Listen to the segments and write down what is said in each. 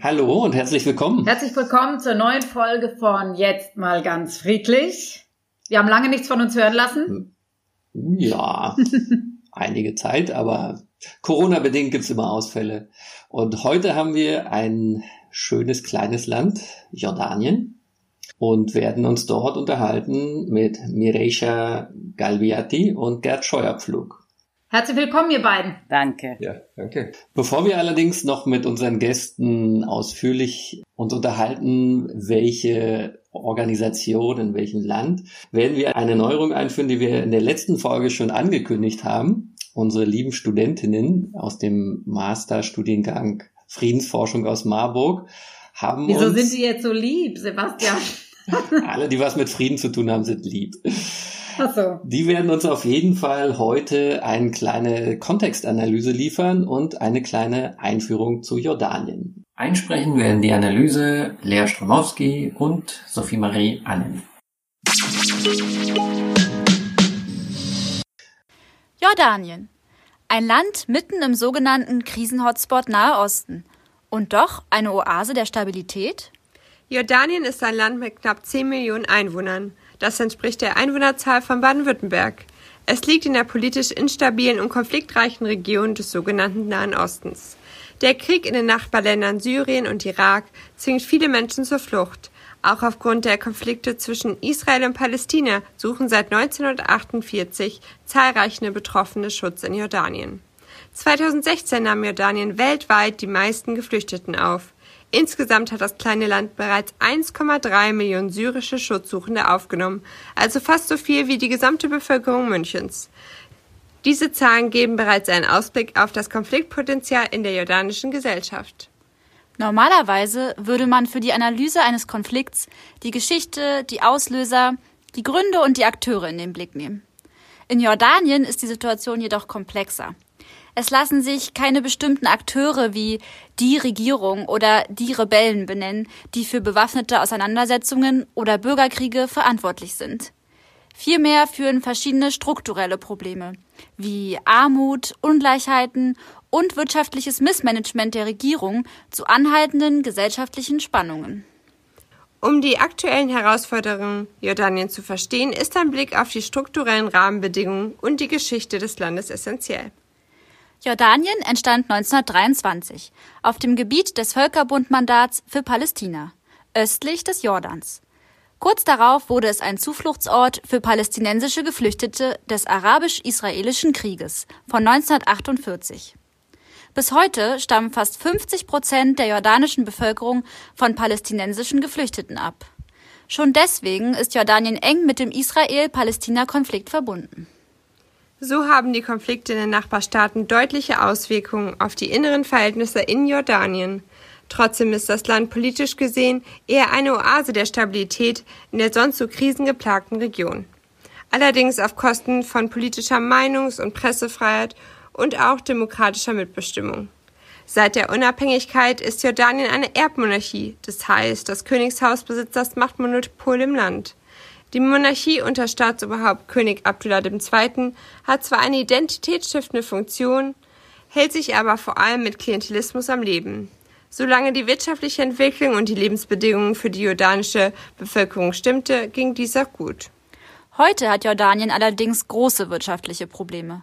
Hallo und herzlich willkommen. Herzlich willkommen zur neuen Folge von Jetzt mal ganz friedlich. Wir haben lange nichts von uns hören lassen. Ja, einige Zeit, aber Corona-bedingt gibt's immer Ausfälle. Und heute haben wir ein schönes kleines Land, Jordanien, und werden uns dort unterhalten mit Mireisha Galviati und Gerd Scheuerpflug. Herzlich willkommen, ihr beiden. Danke. Ja, danke. Bevor wir allerdings noch mit unseren Gästen ausführlich uns unterhalten, welche Organisation, in welchem Land, werden wir eine Neuerung einführen, die wir in der letzten Folge schon angekündigt haben. Unsere lieben Studentinnen aus dem Masterstudiengang Friedensforschung aus Marburg haben Wieso uns... sind die jetzt so lieb, Sebastian? alle, die was mit Frieden zu tun haben, sind lieb. Ach so. Die werden uns auf jeden Fall heute eine kleine Kontextanalyse liefern und eine kleine Einführung zu Jordanien. Einsprechen werden die Analyse Lea Stromowski und Sophie-Marie Annen. Jordanien. Ein Land mitten im sogenannten Krisenhotspot Nahe Osten. Und doch eine Oase der Stabilität? Jordanien ist ein Land mit knapp 10 Millionen Einwohnern. Das entspricht der Einwohnerzahl von Baden-Württemberg. Es liegt in der politisch instabilen und konfliktreichen Region des sogenannten Nahen Ostens. Der Krieg in den Nachbarländern Syrien und Irak zwingt viele Menschen zur Flucht. Auch aufgrund der Konflikte zwischen Israel und Palästina suchen seit 1948 zahlreiche Betroffene Schutz in Jordanien. 2016 nahm Jordanien weltweit die meisten Geflüchteten auf. Insgesamt hat das kleine Land bereits 1,3 Millionen syrische Schutzsuchende aufgenommen, also fast so viel wie die gesamte Bevölkerung Münchens. Diese Zahlen geben bereits einen Ausblick auf das Konfliktpotenzial in der jordanischen Gesellschaft. Normalerweise würde man für die Analyse eines Konflikts die Geschichte, die Auslöser, die Gründe und die Akteure in den Blick nehmen. In Jordanien ist die Situation jedoch komplexer. Es lassen sich keine bestimmten Akteure wie die Regierung oder die Rebellen benennen, die für bewaffnete Auseinandersetzungen oder Bürgerkriege verantwortlich sind. Vielmehr führen verschiedene strukturelle Probleme wie Armut, Ungleichheiten und wirtschaftliches Missmanagement der Regierung zu anhaltenden gesellschaftlichen Spannungen. Um die aktuellen Herausforderungen Jordanien zu verstehen, ist ein Blick auf die strukturellen Rahmenbedingungen und die Geschichte des Landes essentiell. Jordanien entstand 1923 auf dem Gebiet des Völkerbundmandats für Palästina, östlich des Jordans. Kurz darauf wurde es ein Zufluchtsort für palästinensische Geflüchtete des arabisch-israelischen Krieges von 1948. Bis heute stammen fast 50 Prozent der jordanischen Bevölkerung von palästinensischen Geflüchteten ab. Schon deswegen ist Jordanien eng mit dem Israel-Palästina-Konflikt verbunden. So haben die Konflikte in den Nachbarstaaten deutliche Auswirkungen auf die inneren Verhältnisse in Jordanien. Trotzdem ist das Land politisch gesehen eher eine Oase der Stabilität in der sonst so krisengeplagten Region. Allerdings auf Kosten von politischer Meinungs- und Pressefreiheit und auch demokratischer Mitbestimmung. Seit der Unabhängigkeit ist Jordanien eine Erbmonarchie, das heißt, das Königshaus besitzt das Machtmonopol im Land. Die Monarchie unter Staatsoberhaupt König Abdullah II. hat zwar eine identitätsstiftende Funktion, hält sich aber vor allem mit Klientelismus am Leben. Solange die wirtschaftliche Entwicklung und die Lebensbedingungen für die jordanische Bevölkerung stimmte, ging dies auch gut. Heute hat Jordanien allerdings große wirtschaftliche Probleme.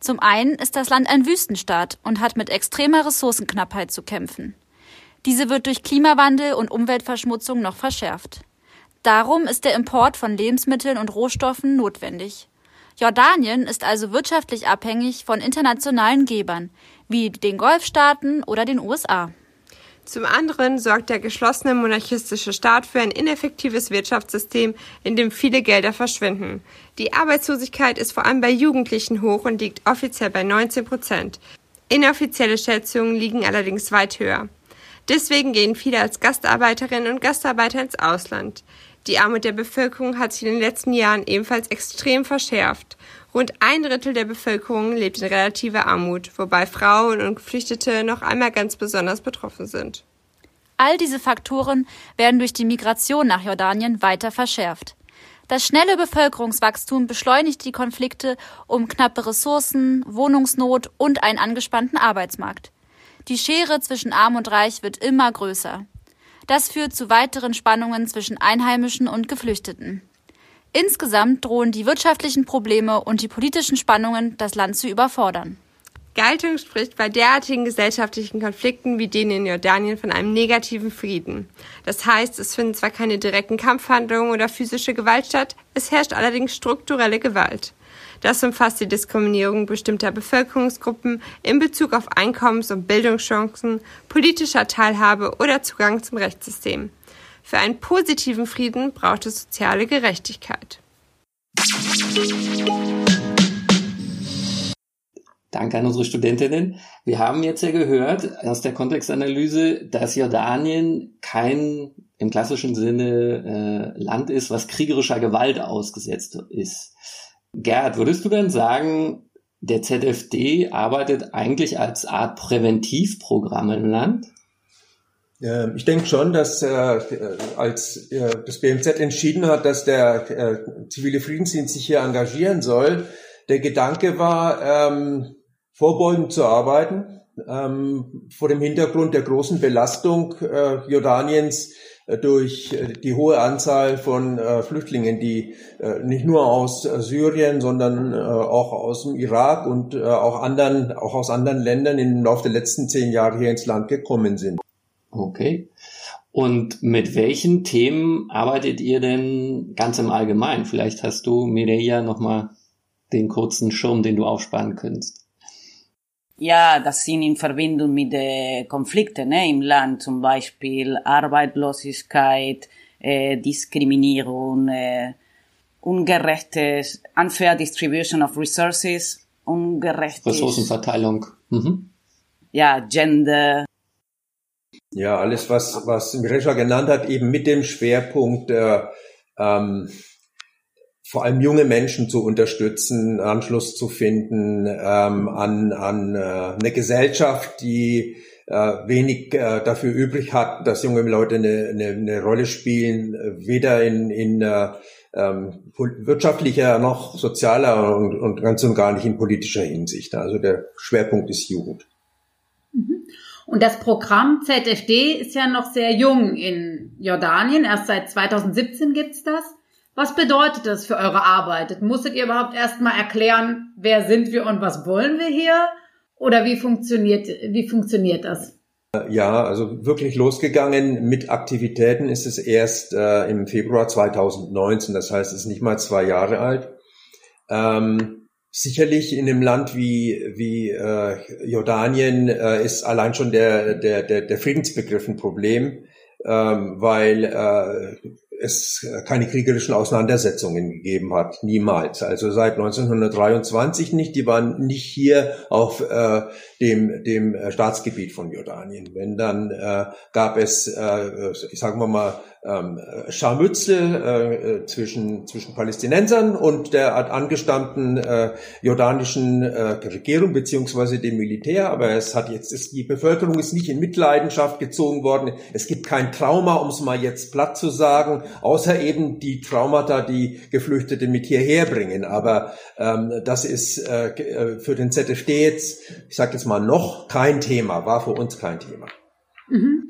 Zum einen ist das Land ein Wüstenstaat und hat mit extremer Ressourcenknappheit zu kämpfen. Diese wird durch Klimawandel und Umweltverschmutzung noch verschärft. Darum ist der Import von Lebensmitteln und Rohstoffen notwendig. Jordanien ist also wirtschaftlich abhängig von internationalen Gebern, wie den Golfstaaten oder den USA. Zum anderen sorgt der geschlossene monarchistische Staat für ein ineffektives Wirtschaftssystem, in dem viele Gelder verschwinden. Die Arbeitslosigkeit ist vor allem bei Jugendlichen hoch und liegt offiziell bei 19 Prozent. Inoffizielle Schätzungen liegen allerdings weit höher. Deswegen gehen viele als Gastarbeiterinnen und Gastarbeiter ins Ausland. Die Armut der Bevölkerung hat sich in den letzten Jahren ebenfalls extrem verschärft. Rund ein Drittel der Bevölkerung lebt in relativer Armut, wobei Frauen und Geflüchtete noch einmal ganz besonders betroffen sind. All diese Faktoren werden durch die Migration nach Jordanien weiter verschärft. Das schnelle Bevölkerungswachstum beschleunigt die Konflikte um knappe Ressourcen, Wohnungsnot und einen angespannten Arbeitsmarkt. Die Schere zwischen Arm und Reich wird immer größer. Das führt zu weiteren Spannungen zwischen Einheimischen und Geflüchteten. Insgesamt drohen die wirtschaftlichen Probleme und die politischen Spannungen, das Land zu überfordern. Galtung spricht bei derartigen gesellschaftlichen Konflikten wie denen in Jordanien von einem negativen Frieden. Das heißt, es finden zwar keine direkten Kampfhandlungen oder physische Gewalt statt, es herrscht allerdings strukturelle Gewalt. Das umfasst die Diskriminierung bestimmter Bevölkerungsgruppen in Bezug auf Einkommens- und Bildungschancen, politischer Teilhabe oder Zugang zum Rechtssystem. Für einen positiven Frieden braucht es soziale Gerechtigkeit. Danke an unsere Studentinnen. Wir haben jetzt ja gehört aus der Kontextanalyse, dass Jordanien kein im klassischen Sinne äh, Land ist, was kriegerischer Gewalt ausgesetzt ist. Gerd, würdest du dann sagen, der ZFD arbeitet eigentlich als Art Präventivprogramm im Land? Ähm, ich denke schon, dass äh, als äh, das BMZ entschieden hat, dass der äh, zivile Friedensdienst sich hier engagieren soll, der Gedanke war, ähm, vorbeugend zu arbeiten, ähm, vor dem Hintergrund der großen Belastung Jordaniens durch äh, die hohe Anzahl von äh, Flüchtlingen, die äh, nicht nur aus äh, Syrien, sondern auch aus dem Irak und auch anderen, auch aus anderen Ländern im Laufe der letzten zehn Jahre hier ins Land gekommen sind. Okay. Und mit welchen Themen arbeitet ihr denn ganz im Allgemeinen? Vielleicht hast du, Mireia, nochmal den kurzen Schirm, den du aufsparen könntest. Ja, das sind in Verbindung mit den Konflikten ne, im Land, zum Beispiel Arbeitslosigkeit, äh, Diskriminierung, äh, ungerechtes, unfair distribution of resources, ungerechtes... Ressourcenverteilung. Mhm. Ja, Gender. Ja, alles, was, was Miresha genannt hat, eben mit dem Schwerpunkt äh, ähm, vor allem junge Menschen zu unterstützen, Anschluss zu finden ähm, an, an äh, eine Gesellschaft, die äh, wenig äh, dafür übrig hat, dass junge Leute eine, eine, eine Rolle spielen, weder in, in äh, ähm, wirtschaftlicher noch sozialer und, und ganz und gar nicht in politischer Hinsicht. Also der Schwerpunkt ist Jugend. Mhm. Und das Programm ZFD ist ja noch sehr jung in Jordanien. Erst seit 2017 gibt's das. Was bedeutet das für eure Arbeit? Musstet ihr überhaupt erstmal erklären, wer sind wir und was wollen wir hier? Oder wie funktioniert, wie funktioniert das? Ja, also wirklich losgegangen mit Aktivitäten ist es erst äh, im Februar 2019. Das heißt, es ist nicht mal zwei Jahre alt. Ähm, sicherlich in einem Land wie, wie äh, Jordanien äh, ist allein schon der, der, der, der Friedensbegriff ein Problem, ähm, weil äh, es keine kriegerischen Auseinandersetzungen gegeben hat, niemals. Also seit 1923 nicht. Die waren nicht hier auf äh, dem dem Staatsgebiet von Jordanien. Wenn dann äh, gab es, äh, sagen wir mal, ähm, Scharmützel äh, zwischen, zwischen Palästinensern und der angestammten äh, jordanischen äh, Regierung beziehungsweise dem Militär. Aber es hat jetzt, ist, die Bevölkerung ist nicht in Mitleidenschaft gezogen worden. Es gibt kein Trauma, um es mal jetzt platt zu sagen, außer eben die Traumata, die Geflüchtete mit hierher bringen. Aber ähm, das ist äh, äh für den ZFD jetzt, ich sage jetzt mal noch, kein Thema, war für uns kein Thema. Mhm.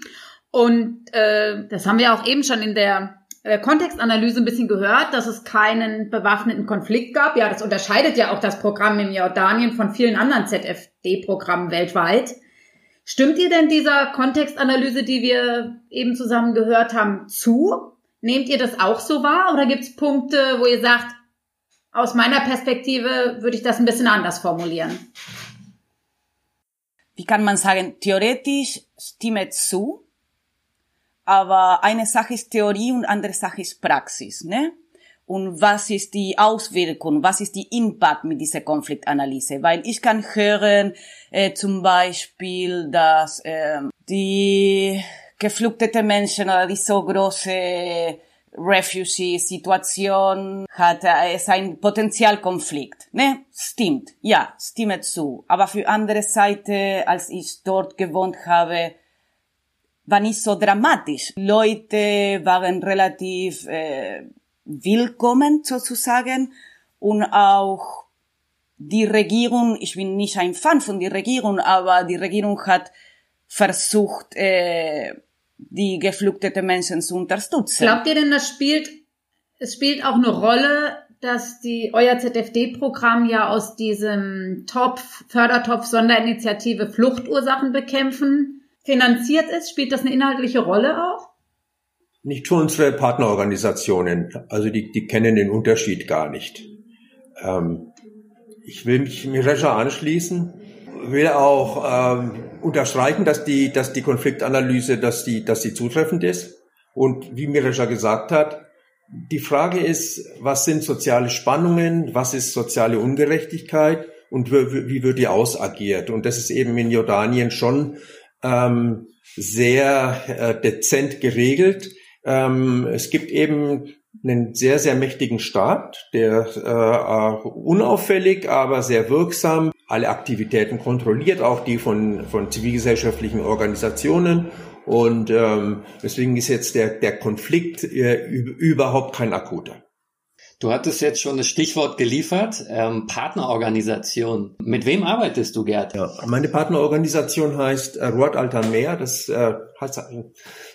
Und äh, das haben wir auch eben schon in der äh, Kontextanalyse ein bisschen gehört, dass es keinen bewaffneten Konflikt gab. Ja, das unterscheidet ja auch das Programm in Jordanien von vielen anderen ZFD-Programmen weltweit. Stimmt ihr denn dieser Kontextanalyse, die wir eben zusammen gehört haben, zu? Nehmt ihr das auch so wahr oder gibt es Punkte, wo ihr sagt, aus meiner Perspektive würde ich das ein bisschen anders formulieren? Wie kann man sagen, theoretisch stimmt zu, aber eine Sache ist Theorie und andere Sache ist Praxis, ne? Und was ist die Auswirkung, was ist die Impact mit dieser Konfliktanalyse? Weil ich kann hören, äh, zum Beispiel, dass äh, die geflüchtete Menschen oder die so große Refugee-Situation hat es ein Potenzialkonflikt. Ne? Stimmt, ja, stimme zu. Aber für andere Seite, als ich dort gewohnt habe, war nicht so dramatisch. Leute waren relativ äh, willkommen sozusagen und auch die Regierung, ich bin nicht ein Fan von der Regierung, aber die Regierung hat versucht, äh, die geflüchteten Menschen zu unterstützen. Glaubt ihr denn, das spielt, es spielt auch eine Rolle, dass die euer ZFD-Programm ja aus diesem Topf, Fördertopf Sonderinitiative Fluchtursachen bekämpfen finanziert ist? Spielt das eine inhaltliche Rolle auch? Nicht für unsere Partnerorganisationen. Also die, die kennen den Unterschied gar nicht. Ähm, ich will mich Miresha anschließen, will auch ähm, unterstreichen, dass die, dass die Konfliktanalyse, dass die, dass die zutreffend ist. Und wie Miresha gesagt hat, die Frage ist, was sind soziale Spannungen, was ist soziale Ungerechtigkeit und wie, wird die ausagiert? Und das ist eben in Jordanien schon ähm, sehr äh, dezent geregelt. Ähm, es gibt eben einen sehr, sehr mächtigen Staat, der äh, unauffällig, aber sehr wirksam alle Aktivitäten kontrolliert, auch die von, von zivilgesellschaftlichen Organisationen. Und ähm, deswegen ist jetzt der, der Konflikt äh, überhaupt kein akuter. Du hattest jetzt schon das Stichwort geliefert, ähm, Partnerorganisation. Mit wem arbeitest du, Gerd? Ja, meine Partnerorganisation heißt äh, Ruat Altan Meer. Das äh, heißt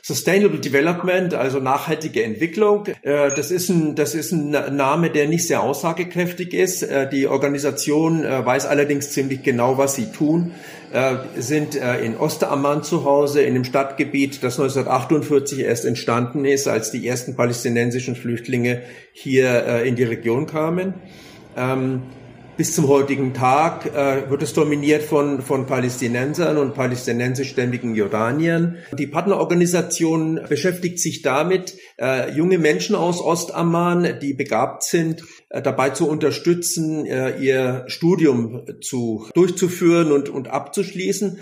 Sustainable Development, also nachhaltige Entwicklung. Äh, das ist ein, das ist ein Name, der nicht sehr aussagekräftig ist. Äh, die Organisation äh, weiß allerdings ziemlich genau, was sie tun. Äh, sind äh, in Osteramman zu Hause, in dem Stadtgebiet, das 1948 erst entstanden ist, als die ersten palästinensischen Flüchtlinge hier äh, in die Region kamen. Bis zum heutigen Tag äh, wird es dominiert von, von Palästinensern und palästinensischstämmigen Jordaniern. Die Partnerorganisation beschäftigt sich damit, äh, junge Menschen aus Ostamman, die begabt sind, äh, dabei zu unterstützen, äh, ihr Studium zu, durchzuführen und, und abzuschließen.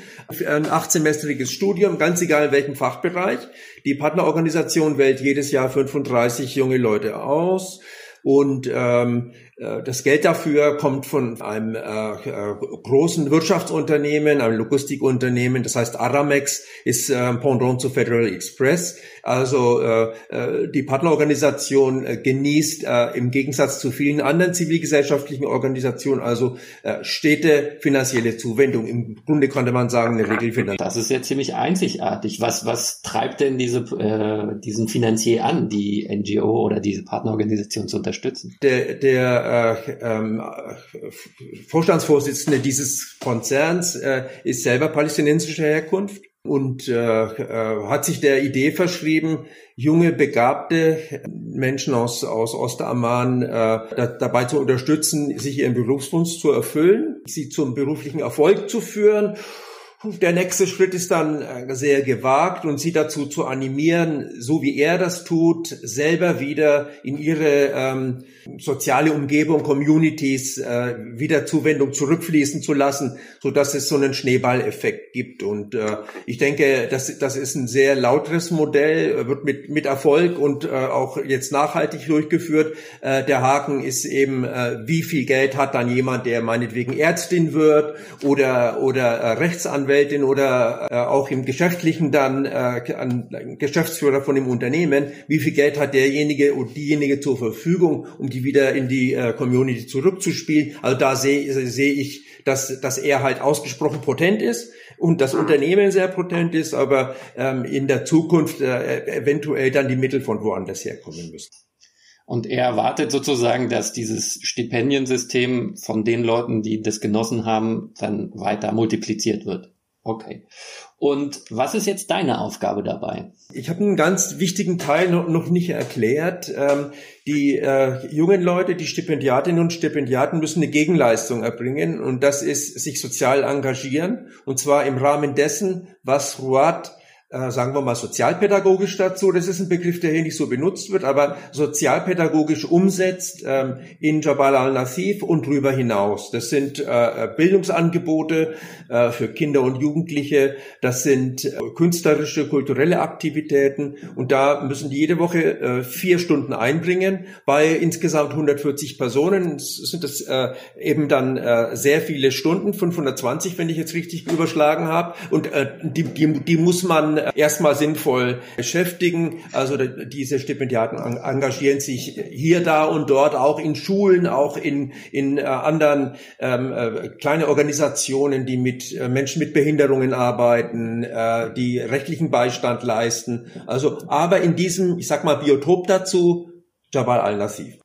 Ein achtsemestriges Studium, ganz egal in welchem Fachbereich. Die Partnerorganisation wählt jedes Jahr 35 junge Leute aus. Und ähm, äh, das Geld dafür kommt von einem äh, äh, großen Wirtschaftsunternehmen, einem Logistikunternehmen, das heißt Aramex, ist äh, Pendant zu Federal Express. Also äh, äh, die Partnerorganisation äh, genießt äh, im Gegensatz zu vielen anderen zivilgesellschaftlichen Organisationen also äh, stete finanzielle Zuwendung. Im Grunde könnte man sagen, eine Regelfinanzierung. Das ist ja ziemlich einzigartig. Was, was treibt denn diese, äh, diesen Finanzier an, die NGO oder diese Partnerorganisation zu unterstützen? Der, der äh, ähm, Vorstandsvorsitzende dieses Konzerns äh, ist selber palästinensischer Herkunft und äh, hat sich der Idee verschrieben, junge, begabte Menschen aus, aus Ostamman da, dabei zu unterstützen, sich ihren Berufswunsch zu erfüllen, sie zum beruflichen Erfolg zu führen der nächste Schritt ist dann äh, sehr gewagt und sie dazu zu animieren, so wie er das tut, selber wieder in ihre ähm, soziale Umgebung, Communities äh, wieder Zuwendung zurückfließen zu lassen, so dass es so einen Schneeballeffekt gibt. Und äh, ich denke, das, das ist ein sehr lauteres Modell, wird mit, mit Erfolg und äh, auch jetzt nachhaltig durchgeführt. Äh, der Haken ist eben, äh, wie viel Geld hat dann jemand, der meinetwegen Ärztin wird oder, oder äh, Rechtsanwalt Rechtsanwältin oder äh, auch im Geschäftlichen dann äh, an Geschäftsführer von dem Unternehmen, wie viel Geld hat derjenige und diejenige zur Verfügung, um die wieder in die äh, Community zurückzuspielen. Also da sehe seh ich, dass, dass er halt ausgesprochen potent ist und das Unternehmen sehr potent ist, aber ähm, in der Zukunft äh, eventuell dann die Mittel von woanders herkommen müssen. Und er erwartet sozusagen, dass dieses Stipendiensystem von den Leuten, die das genossen haben, dann weiter multipliziert wird. Okay. Und was ist jetzt deine Aufgabe dabei? Ich habe einen ganz wichtigen Teil noch, nicht erklärt. Ähm, die äh, jungen Leute, die Stipendiatinnen und Stipendiaten müssen eine Gegenleistung erbringen und das ist sich sozial engagieren und zwar im Rahmen dessen, was Ruat äh, sagen wir mal, sozialpädagogisch dazu. Das ist ein Begriff, der hier nicht so benutzt wird, aber sozialpädagogisch umsetzt ähm, in Jabal al-Nassif und darüber hinaus. Das sind äh, Bildungsangebote äh, für Kinder und Jugendliche, das sind äh, künstlerische, kulturelle Aktivitäten und da müssen die jede Woche äh, vier Stunden einbringen. Bei insgesamt 140 Personen sind das äh, eben dann äh, sehr viele Stunden, 520, wenn ich jetzt richtig überschlagen habe. Und äh, die, die, die muss man erstmal sinnvoll beschäftigen. Also diese Stipendiaten engagieren sich hier, da und dort auch in Schulen, auch in, in äh, anderen ähm, äh, kleine Organisationen, die mit äh, Menschen mit Behinderungen arbeiten, äh, die rechtlichen Beistand leisten. Also aber in diesem, ich sag mal, Biotop dazu, Jabal al-Nassif.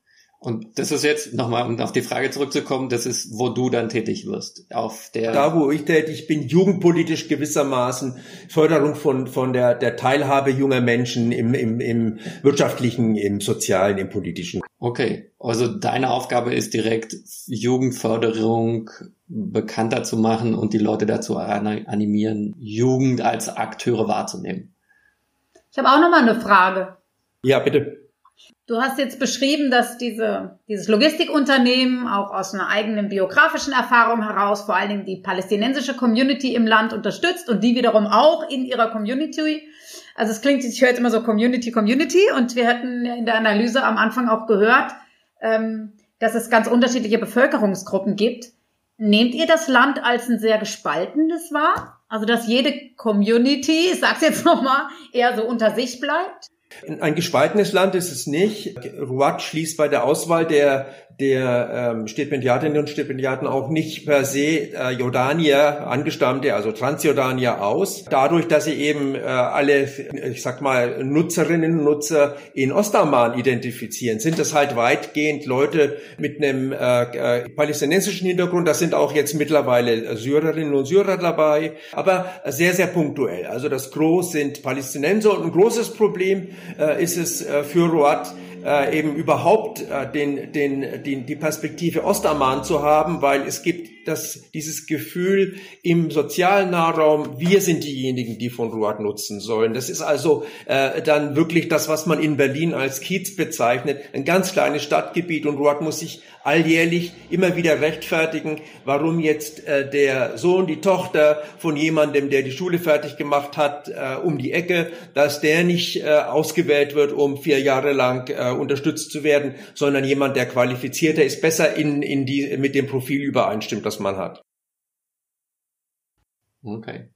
Und das ist jetzt nochmal, um auf die Frage zurückzukommen, das ist, wo du dann tätig wirst. Auf der da, wo ich tätig bin, jugendpolitisch gewissermaßen Förderung von, von der, der Teilhabe junger Menschen im, im, im wirtschaftlichen, im sozialen, im politischen. Okay, also deine Aufgabe ist direkt Jugendförderung bekannter zu machen und die Leute dazu animieren, Jugend als Akteure wahrzunehmen. Ich habe auch nochmal eine Frage. Ja, bitte. Du hast jetzt beschrieben, dass diese, dieses Logistikunternehmen auch aus einer eigenen biografischen Erfahrung heraus vor allen Dingen die palästinensische Community im Land unterstützt und die wiederum auch in ihrer Community. Also es klingt, ich höre jetzt immer so Community, Community und wir hatten in der Analyse am Anfang auch gehört, ähm, dass es ganz unterschiedliche Bevölkerungsgruppen gibt. Nehmt ihr das Land als ein sehr gespaltenes wahr? Also dass jede Community, ich sag's jetzt nochmal, eher so unter sich bleibt? Ein gespaltenes Land ist es nicht. Ruat schließt bei der Auswahl der der ähm, Stipendiatinnen und Stipendiaten auch nicht per se äh, Jordanier, Angestammte, also Transjordanier aus. Dadurch, dass sie eben äh, alle, ich sag mal, Nutzerinnen und Nutzer in Ostamman identifizieren, sind das halt weitgehend Leute mit einem äh, äh, palästinensischen Hintergrund. Das sind auch jetzt mittlerweile Syrerinnen und Syrer dabei, aber sehr, sehr punktuell. Also das Groß sind Palästinenser und ein großes Problem äh, ist es äh, für Ruat, äh, eben überhaupt äh, den, den, den, die Perspektive Ostamman zu haben, weil es gibt das, dieses Gefühl im sozialen Nahraum, wir sind diejenigen, die von Ruat nutzen sollen. Das ist also äh, dann wirklich das, was man in Berlin als Kiez bezeichnet, ein ganz kleines Stadtgebiet und Ruat muss sich alljährlich immer wieder rechtfertigen, warum jetzt äh, der Sohn, die Tochter von jemandem, der die Schule fertig gemacht hat, äh, um die Ecke, dass der nicht äh, ausgewählt wird, um vier Jahre lang äh, unterstützt zu werden, sondern jemand, der qualifizierter ist, besser in, in die, mit dem Profil übereinstimmt, das man hat. Okay.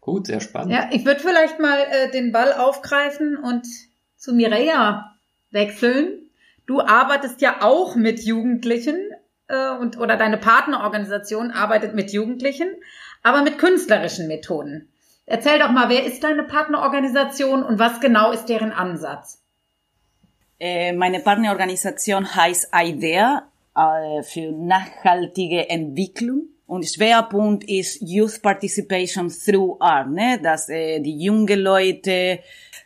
Gut, sehr spannend. Ja, ich würde vielleicht mal äh, den Ball aufgreifen und zu Mireia wechseln. Du arbeitest ja auch mit Jugendlichen äh, und oder deine Partnerorganisation arbeitet mit Jugendlichen, aber mit künstlerischen Methoden. Erzähl doch mal, wer ist deine Partnerorganisation und was genau ist deren Ansatz? Äh, meine Partnerorganisation heißt IDEA äh, für nachhaltige Entwicklung. Und Schwerpunkt ist Youth Participation through Art, ne? dass äh, die jungen Leute,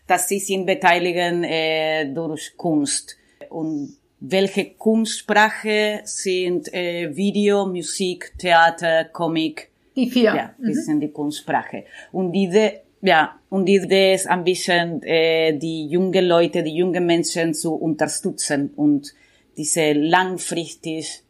dass sie sich beteiligen äh, durch Kunst. Und welche Kunstsprache sind äh, Video, Musik, Theater, Comic? Die vier. Ja, das mhm. sind die Kunstsprache. Und diese ja, und die Idee ist ein bisschen, äh, die jungen Leute, die jungen Menschen zu unterstützen und diese langfristig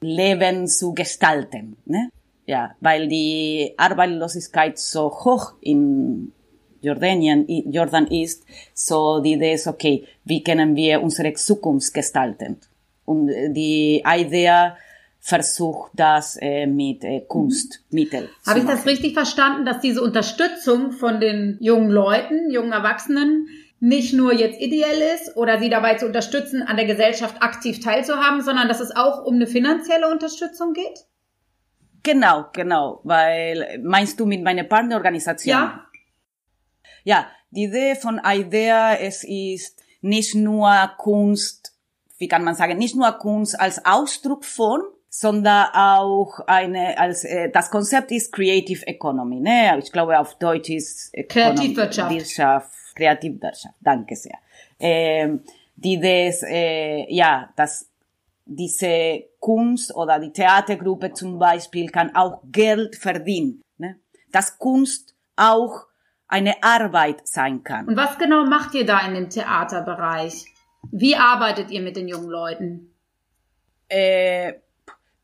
Leben zu gestalten. Ne? Ja, weil die Arbeitslosigkeit so hoch in Jordanien, Jordan ist, so die Idee ist, okay, wie können wir unsere Zukunft gestalten? Und die Idee versucht das äh, mit äh, Kunstmitteln. Habe ich das richtig verstanden, dass diese Unterstützung von den jungen Leuten, jungen Erwachsenen, nicht nur jetzt ideell ist oder sie dabei zu unterstützen, an der Gesellschaft aktiv teilzuhaben, sondern dass es auch um eine finanzielle Unterstützung geht? Genau, genau, weil meinst du mit meiner Partnerorganisation? Ja. Ja, die Idee von IDEA, es ist nicht nur Kunst, wie kann man sagen, nicht nur Kunst als Ausdruck von, sondern auch eine, als, äh, das Konzept ist Creative Economy, ne? Ich glaube auf Deutsch ist Economy, Kreativwirtschaft. Wirtschaft, Kreativwirtschaft, danke sehr. Ähm, die das, äh, ja, dass diese Kunst oder die Theatergruppe zum Beispiel kann auch Geld verdienen, ne? Dass Kunst auch eine Arbeit sein kann. Und was genau macht ihr da in dem Theaterbereich? Wie arbeitet ihr mit den jungen Leuten? Äh,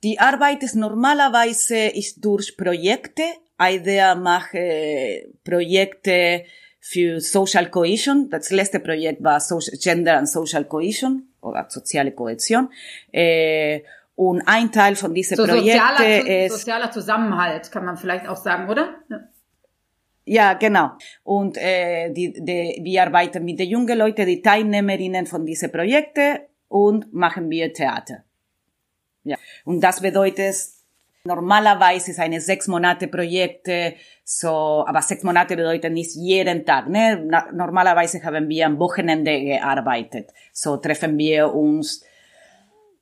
die Arbeit ist normalerweise ist durch Projekte. IDEA macht äh, Projekte für Social Cohesion. Das letzte Projekt war Social, Gender and Social Cohesion oder soziale Kohäsion. Äh, und ein Teil von diesen so, sozialer, ist sozialer Zusammenhalt, kann man vielleicht auch sagen, oder? Ja. Ja, genau. Und äh, die, die, wir arbeiten mit den jungen Leuten, die Teilnehmerinnen von diesen Projekten und machen wir Theater. Ja. Und das bedeutet, normalerweise ist eine sechs Monate Projekte, so, aber sechs Monate bedeutet nicht jeden Tag, ne? Normalerweise haben wir am Wochenende gearbeitet. So treffen wir uns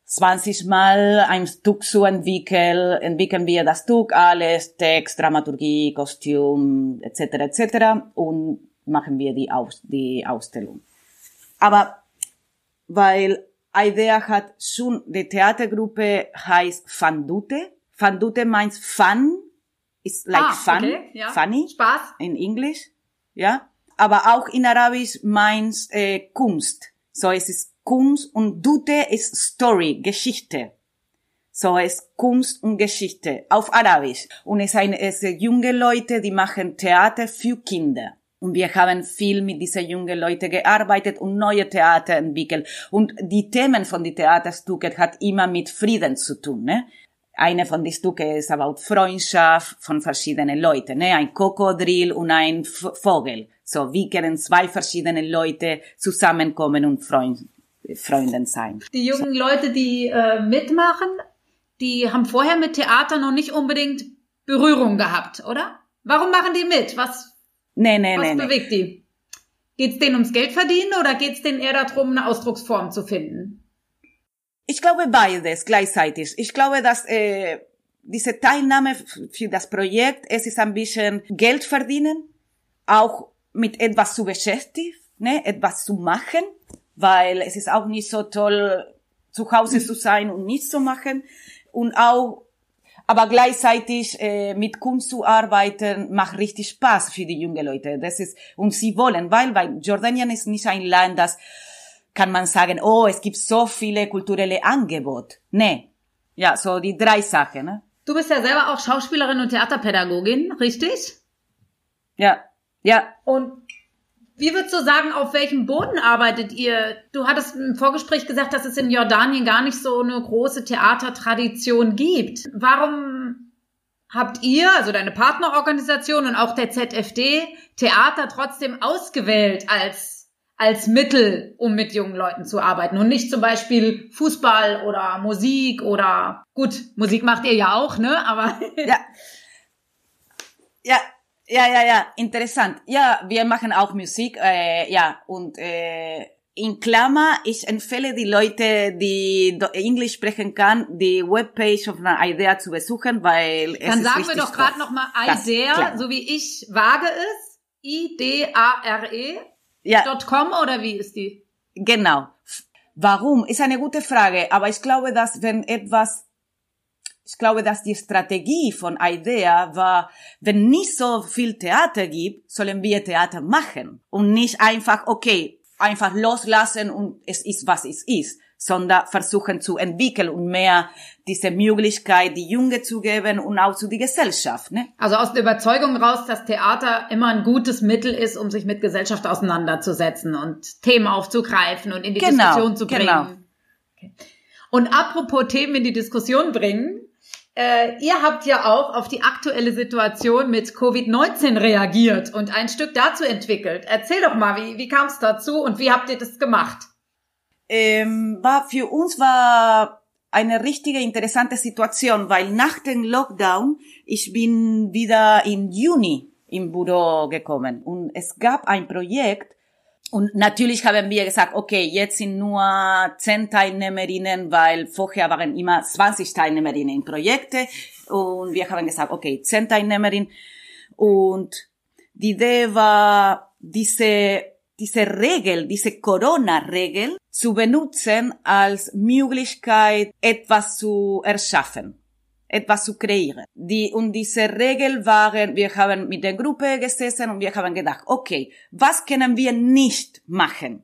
20 Mal ein Stück zu entwickeln, entwickeln wir das Stück, alles, Text, Dramaturgie, Kostüm, etc., etc. und machen wir die, Aus die Ausstellung. Aber weil Idea hat schon, die Theatergruppe heißt Fandute. Fandute meint Fun, ist like Ah, fun, okay, ja. funny Spaß. in Englisch, ja. Aber auch in Arabisch meint äh, Kunst. So es ist Kunst und Dute ist Story, Geschichte. So es ist Kunst und Geschichte auf Arabisch. Und es sind es sind junge Leute, die machen Theater für Kinder. Und wir haben viel mit diesen jungen Leuten gearbeitet und neue Theater entwickelt. Und die Themen von den Theaterstücken hat immer mit Frieden zu tun. Ne? Eine von den Stücke ist about Freundschaft von verschiedenen Leuten. Ne? Ein Krokodil und ein V Vogel. So, wie können zwei verschiedene Leute zusammenkommen und Freund, Freunden sein? Die jungen Leute, die äh, mitmachen, die haben vorher mit Theater noch nicht unbedingt Berührung gehabt, oder? Warum machen die mit? Was, Nee, nee, was nee, nee. bewegt die? Geht's denen ums Geld verdienen oder geht's denen eher darum, eine Ausdrucksform zu finden? Ich glaube beides gleichzeitig. Ich glaube, dass äh, diese Teilnahme für das Projekt, es ist ein bisschen Geld verdienen, auch mit etwas zu beschäftigen, ne, etwas zu machen, weil es ist auch nicht so toll, zu Hause zu sein und nichts zu machen und auch aber gleichzeitig äh, mit Kunst zu arbeiten macht richtig Spaß für die jungen Leute. Das ist und sie wollen, weil weil Jordanien ist nicht ein Land, das kann man sagen, oh, es gibt so viele kulturelle Angebote. Nee. Ja, so die drei Sachen, ne? Du bist ja selber auch Schauspielerin und Theaterpädagogin, richtig? Ja. Ja. Und wie würdest du sagen, auf welchem Boden arbeitet ihr? Du hattest im Vorgespräch gesagt, dass es in Jordanien gar nicht so eine große Theatertradition gibt. Warum habt ihr, also deine Partnerorganisation und auch der ZFD, Theater trotzdem ausgewählt als, als Mittel, um mit jungen Leuten zu arbeiten und nicht zum Beispiel Fußball oder Musik oder, gut, Musik macht ihr ja auch, ne, aber. Ja. Ja, ja, ja, ja, interessant. Ja, wir machen auch Musik, äh, ja, und äh, in Klammer, ich empfehle die Leute, die Englisch sprechen kann, die Webpage von einer Idea zu besuchen, weil es Dann ist sagen wir doch gerade nochmal IDEA, so wie ich wage es, I-D-A-R-E, Ja, .com oder wie ist die? Genau. Warum? Ist eine gute Frage, aber ich glaube, dass wenn etwas, ich glaube, dass die Strategie von IDEA war, wenn nicht so viel Theater gibt, sollen wir Theater machen und nicht einfach, okay, einfach loslassen und es ist, was es ist, sondern versuchen zu entwickeln und mehr diese Möglichkeit, die Junge zu geben und auch zu die Gesellschaft, ne? Also aus der Überzeugung raus, dass Theater immer ein gutes Mittel ist, um sich mit Gesellschaft auseinanderzusetzen und Themen aufzugreifen und in die Genau, Diskussion zu bringen. genau. Okay. Und apropos Themen in die Diskussion bringen, äh, ihr habt ja auch auf die aktuelle Situation mit Covid-19 reagiert und ein Stück dazu entwickelt. Erzähl doch mal, wie, wie kam es dazu und wie habt ihr das gemacht? Ähm, war für uns war eine richtige interessante Situation, weil nach dem Lockdown ich bin wieder im Juni im Büro gekommen. Und es gab ein Projekt und natürlich haben wir gesagt, okay, jetzt sind nur zehn Teilnehmerinnen, weil vorher waren immer 20 Teilnehmerinnen in Projekte. Und wir haben gesagt, okay, zehn Teilnehmerinnen. Und die Idee war, diese, diese Regel, diese Corona-Regel zu benutzen als Möglichkeit, etwas zu erschaffen. etwas zu kreieren. Die, und diese Regel waren, wir haben mit der Gruppe gesessen und wir haben gedacht, okay, was können wir nicht machen?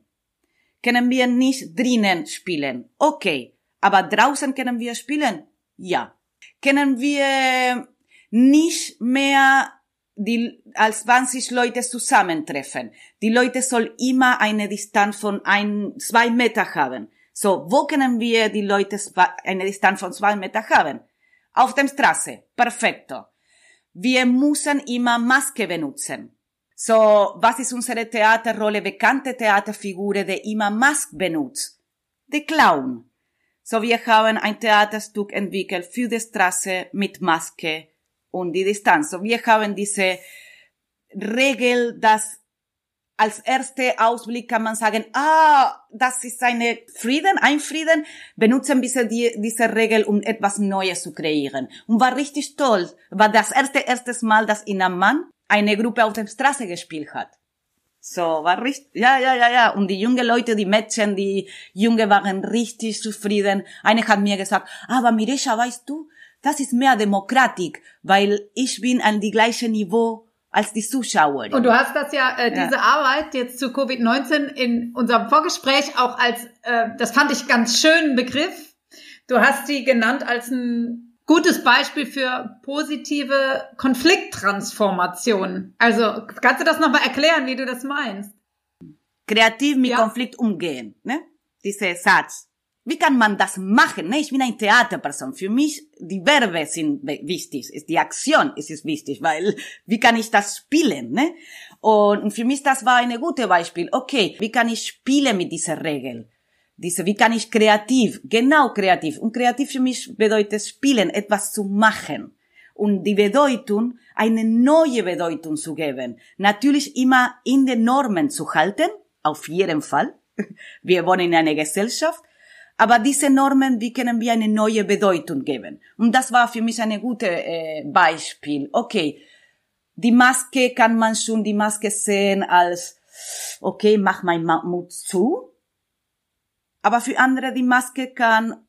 Können wir nicht drinnen spielen? Okay. Aber draußen können wir spielen? Ja. Können wir nicht mehr die, als 20 Leute zusammentreffen? Die Leute soll immer eine Distanz von ein, zwei Meter haben. So, wo können wir die Leute eine Distanz von zwei Meter haben? Auf der Straße. Perfekto. Wir müssen immer Maske benutzen. So, was ist unsere Theaterrolle? Bekannte Theaterfigur, die immer Maske benutzt. Der Clown. So, wir haben ein Theaterstück entwickelt für die Straße mit Maske und die Distanz. So, wir haben diese Regel, dass als erste Ausblick kann man sagen, ah, das ist eine Frieden, ein Frieden. Benutzen wir die, diese Regel, um etwas Neues zu kreieren. Und war richtig toll. War das erste, erstes Mal, dass in einem Mann eine Gruppe auf der Straße gespielt hat. So, war richtig, ja, ja, ja, ja. Und die jungen Leute, die Mädchen, die Junge waren richtig zufrieden. Eine hat mir gesagt, aber Miresha, weißt du, das ist mehr Demokratik, weil ich bin an die gleiche Niveau als die Zuschauer. Und du hast das ja, äh, diese ja. Arbeit jetzt zu Covid-19 in unserem Vorgespräch auch als, äh, das fand ich ganz schönen Begriff. Du hast sie genannt als ein gutes Beispiel für positive Konflikttransformation. Also kannst du das nochmal erklären, wie du das meinst? Kreativ mit ja. Konflikt umgehen, ne? Dieser Satz. Wie kann man das machen? Ne? Ich bin eine Theaterperson. Für mich, die Verbe sind wichtig. Die Aktion ist wichtig, weil wie kann ich das spielen? Ne? Und für mich, das war eine gute Beispiel. Okay, wie kann ich spielen mit dieser Regel? Diese, wie kann ich kreativ? Genau kreativ. Und kreativ für mich bedeutet spielen, etwas zu machen. Und die Bedeutung, eine neue Bedeutung zu geben. Natürlich immer in den Normen zu halten. Auf jeden Fall. Wir wohnen in einer Gesellschaft aber diese Normen, wie können wir eine neue Bedeutung geben? Und das war für mich ein gutes äh, Beispiel. Okay, die Maske kann man schon die Maske sehen als, okay, mach mein Mut zu. Aber für andere die Maske kann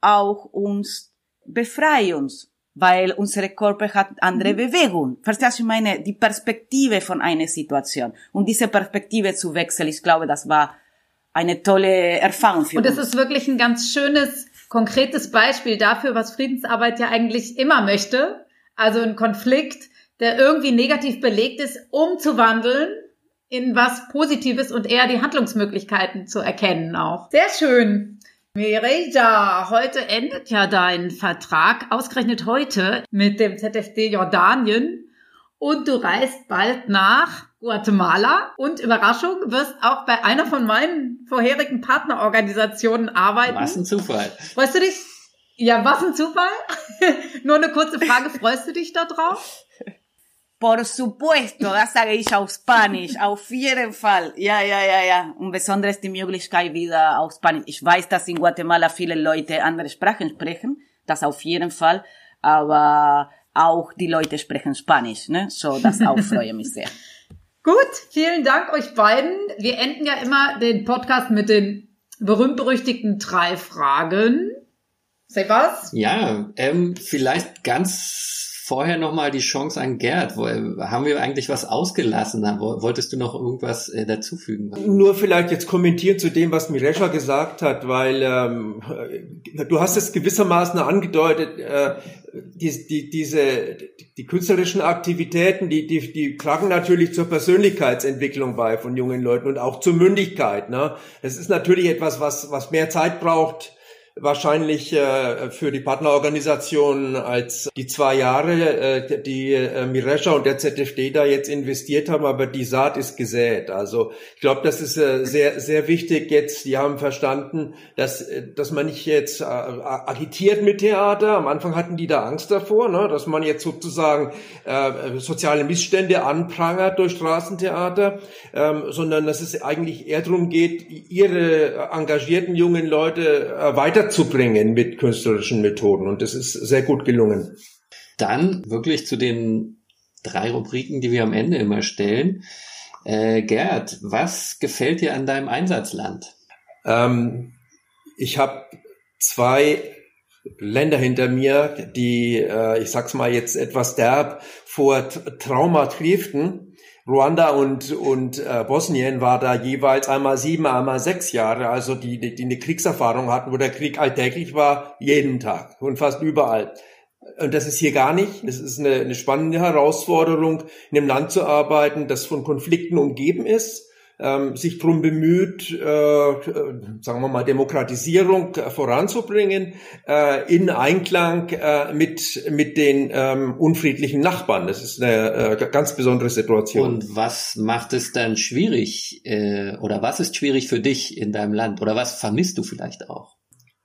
auch uns befreien, weil unsere Körper hat andere mhm. Bewegung. Verstehst du, ich meine, die Perspektive von einer Situation. Und diese Perspektive zu wechseln, ich glaube, das war eine tolle Erfahrung für Und uns. Und es ist wirklich ein ganz schönes, konkretes Beispiel dafür, was Friedensarbeit ja eigentlich immer möchte. Also ein Konflikt, der irgendwie negativ belegt ist, umzuwandeln in was Positives und eher die Handlungsmöglichkeiten zu erkennen auch. Sehr schön. Mireja, heute endet ja dein Vertrag, ausgerechnet heute mit dem ZFD Jordanien. Und du reist bald nach Guatemala und Überraschung, wirst auch bei einer von meinen vorherigen Partnerorganisationen arbeiten. Was ein Zufall. Freust du dich? Ja, was ein Zufall? Nur eine kurze Frage, freust du dich da drauf? Por supuesto, das sage ich auf Spanisch, auf jeden Fall. Ja, ja, ja, ja. Und besonders die Möglichkeit wieder auf Spanisch. Ich weiß, dass in Guatemala viele Leute andere Sprachen sprechen, das auf jeden Fall. Aber auch die Leute sprechen Spanisch, ne? So, das auch freue mich sehr. Gut, vielen Dank euch beiden. Wir enden ja immer den Podcast mit den berühmt-berüchtigten drei Fragen. Sei was? Ja, ähm, vielleicht ganz vorher nochmal die Chance an Gerd. Haben wir eigentlich was ausgelassen? Wolltest du noch irgendwas äh, dazufügen? Nur vielleicht jetzt kommentieren zu dem, was Miresha gesagt hat, weil ähm, du hast es gewissermaßen angedeutet, äh, die, die, diese, die künstlerischen Aktivitäten, die, die, die tragen natürlich zur Persönlichkeitsentwicklung bei von jungen Leuten und auch zur Mündigkeit. Ne? Das ist natürlich etwas, was, was mehr Zeit braucht, wahrscheinlich äh, für die Partnerorganisationen als die zwei Jahre, äh, die äh, Miresha und der ZFD da jetzt investiert haben, aber die Saat ist gesät. Also ich glaube, das ist äh, sehr, sehr wichtig jetzt. Die haben verstanden, dass, äh, dass man nicht jetzt äh, agitiert mit Theater. Am Anfang hatten die da Angst davor, ne, dass man jetzt sozusagen äh, soziale Missstände anprangert durch Straßentheater, ähm, sondern dass es eigentlich eher darum geht, ihre engagierten jungen Leute äh, weiter weiterzubringen mit künstlerischen Methoden. Und das ist sehr gut gelungen. Dann wirklich zu den drei Rubriken, die wir am Ende immer stellen. Äh, Gerd, was gefällt dir an deinem Einsatzland? Ähm, ich habe zwei Länder hinter mir, die, äh, ich sag's mal jetzt etwas derb, vor Trauma trieften. Ruanda und, und äh, Bosnien war da jeweils einmal sieben, einmal sechs Jahre, also die, die, die eine Kriegserfahrung hatten, wo der Krieg alltäglich war, jeden Tag und fast überall. Und das ist hier gar nicht. Es ist eine, eine spannende Herausforderung, in einem Land zu arbeiten, das von Konflikten umgeben ist ähm, sich darum bemüht, äh, sagen wir mal, Demokratisierung äh, voranzubringen, äh, in Einklang äh, mit, mit den ähm, unfriedlichen Nachbarn. Das ist eine äh, ganz besondere Situation. Und was macht es dann schwierig äh, oder was ist schwierig für dich in deinem Land oder was vermisst du vielleicht auch?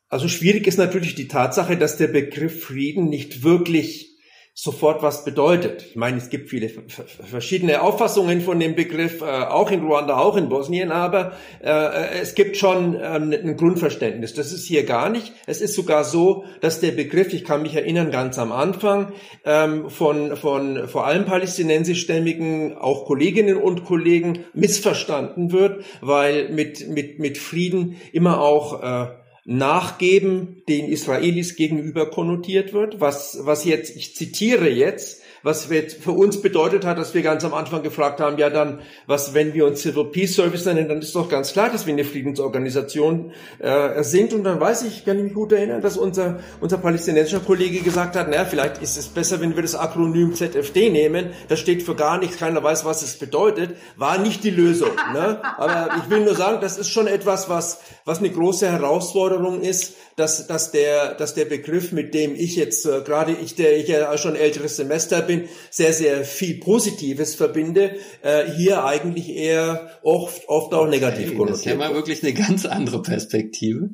Also schwierig ist natürlich die Tatsache, dass der Begriff Frieden nicht wirklich sofort was bedeutet. Ich meine, es gibt viele verschiedene Auffassungen von dem Begriff, äh, auch in Ruanda, auch in Bosnien, aber äh, es gibt schon ähm, ein Grundverständnis. Das ist hier gar nicht. Es ist sogar so, dass der Begriff, ich kann mich erinnern, ganz am Anfang ähm, von, von vor allem palästinensischstämmigen, auch Kolleginnen und Kollegen missverstanden wird, weil mit, mit, mit Frieden immer auch äh, Nachgeben den Israelis gegenüber konnotiert wird, was, was jetzt, ich zitiere jetzt, was für uns bedeutet hat, dass wir ganz am Anfang gefragt haben, ja dann, was, wenn wir uns Civil Peace Service nennen, dann ist doch ganz klar, dass wir eine Friedensorganisation äh, sind. Und dann weiß ich, kann ich mich gut erinnern, dass unser, unser palästinensischer Kollege gesagt hat, naja, vielleicht ist es besser, wenn wir das Akronym ZFD nehmen. Das steht für gar nichts, keiner weiß, was es bedeutet. War nicht die Lösung. Ne? Aber ich will nur sagen, das ist schon etwas, was, was eine große Herausforderung ist, dass, dass, der, dass der Begriff, mit dem ich jetzt, äh, gerade ich, der ich ja schon älteres Semester bin, sehr, sehr viel Positives verbinde, äh, hier eigentlich eher oft, oft auch negativ okay, konnotiert. Das ist ja mal wirklich eine ganz andere Perspektive.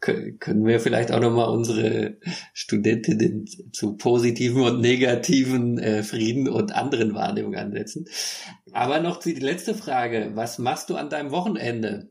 Können wir vielleicht auch nochmal unsere Studentinnen zu positiven und negativen äh, Frieden und anderen Wahrnehmungen ansetzen. Aber noch die letzte Frage. Was machst du an deinem Wochenende?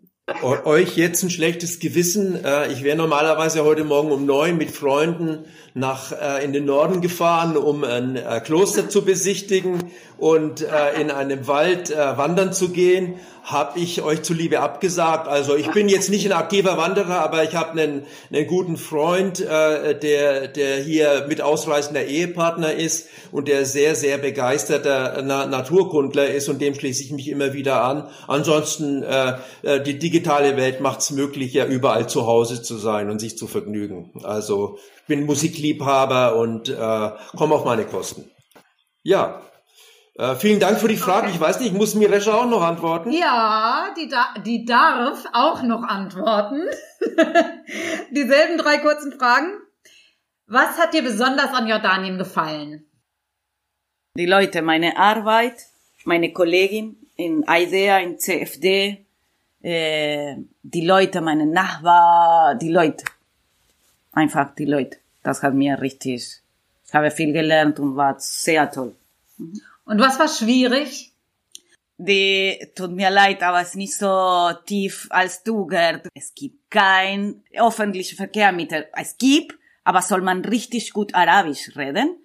Euch jetzt ein schlechtes Gewissen. Äh, ich wäre normalerweise heute Morgen um neun mit Freunden nach äh, in den Norden gefahren, um ein äh, Kloster zu besichtigen und in einem Wald wandern zu gehen, habe ich euch zuliebe abgesagt. Also ich bin jetzt nicht ein aktiver Wanderer, aber ich habe einen, einen guten Freund, äh, der, der hier mit ausreißender Ehepartner ist und der sehr, sehr begeisterter Na Naturkundler ist und dem schließe ich mich immer wieder an. Ansonsten, äh, äh die digitale Welt macht es möglich, ja überall zu Hause zu sein und sich zu vergnügen. Also ich bin Musikliebhaber und äh, komme auf meine Kosten. Ja, äh, vielen Dank für die Frage. Ich weiß nicht, muss Miresha auch noch antworten? Ja, die, da die darf auch noch antworten. Dieselben drei kurzen Fragen. Was hat dir besonders an Jordanien gefallen? Die Leute, meine Arbeit, meine Kollegin in IDEA, in CFD, äh, die Leute, meine Nachbar, die Leute. Einfach die Leute. Das hat mir richtig, ich habe viel gelernt und war sehr toll. Mhm. Und was war schwierig? Die, tut mir leid, aber es ist nicht so tief als du, Gerd. Es gibt kein öffentliches Verkehrsmittel. Es gibt, aber soll man richtig gut Arabisch reden.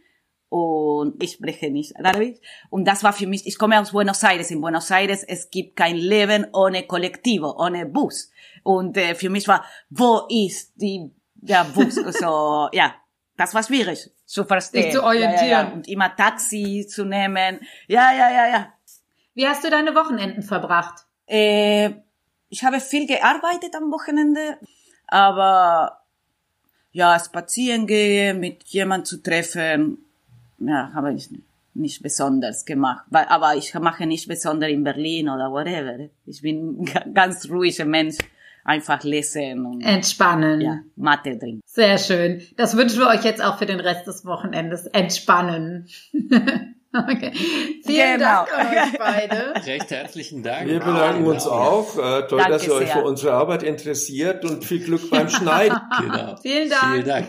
Und ich spreche nicht Arabisch. Und das war für mich, ich komme aus Buenos Aires. In Buenos Aires, es gibt kein Leben ohne Kollektivo, ohne Bus. Und äh, für mich war, wo ist die, der Bus? so, ja, das war schwierig zu verstehen. Dich zu orientieren. Ja, ja, ja. Und immer Taxi zu nehmen. Ja, ja, ja, ja. Wie hast du deine Wochenenden verbracht? Äh, ich habe viel gearbeitet am Wochenende, aber ja, spazieren gehen, mit jemand zu treffen, ja, habe ich nicht besonders gemacht. Aber ich mache nicht besonders in Berlin oder whatever. Ich bin ein ganz ruhiger Mensch einfach lesen und entspannen. Ja, Mathe trinken. Sehr schön. Das wünschen wir euch jetzt auch für den Rest des Wochenendes. Entspannen. Okay. Vielen genau. Dank an euch beide. Recht herzlichen Dank. Wir bedanken uns auch. Äh, toll, Danke dass ihr euch für unsere Arbeit interessiert und viel Glück beim Schneiden. genau. Vielen Dank. Vielen Dank.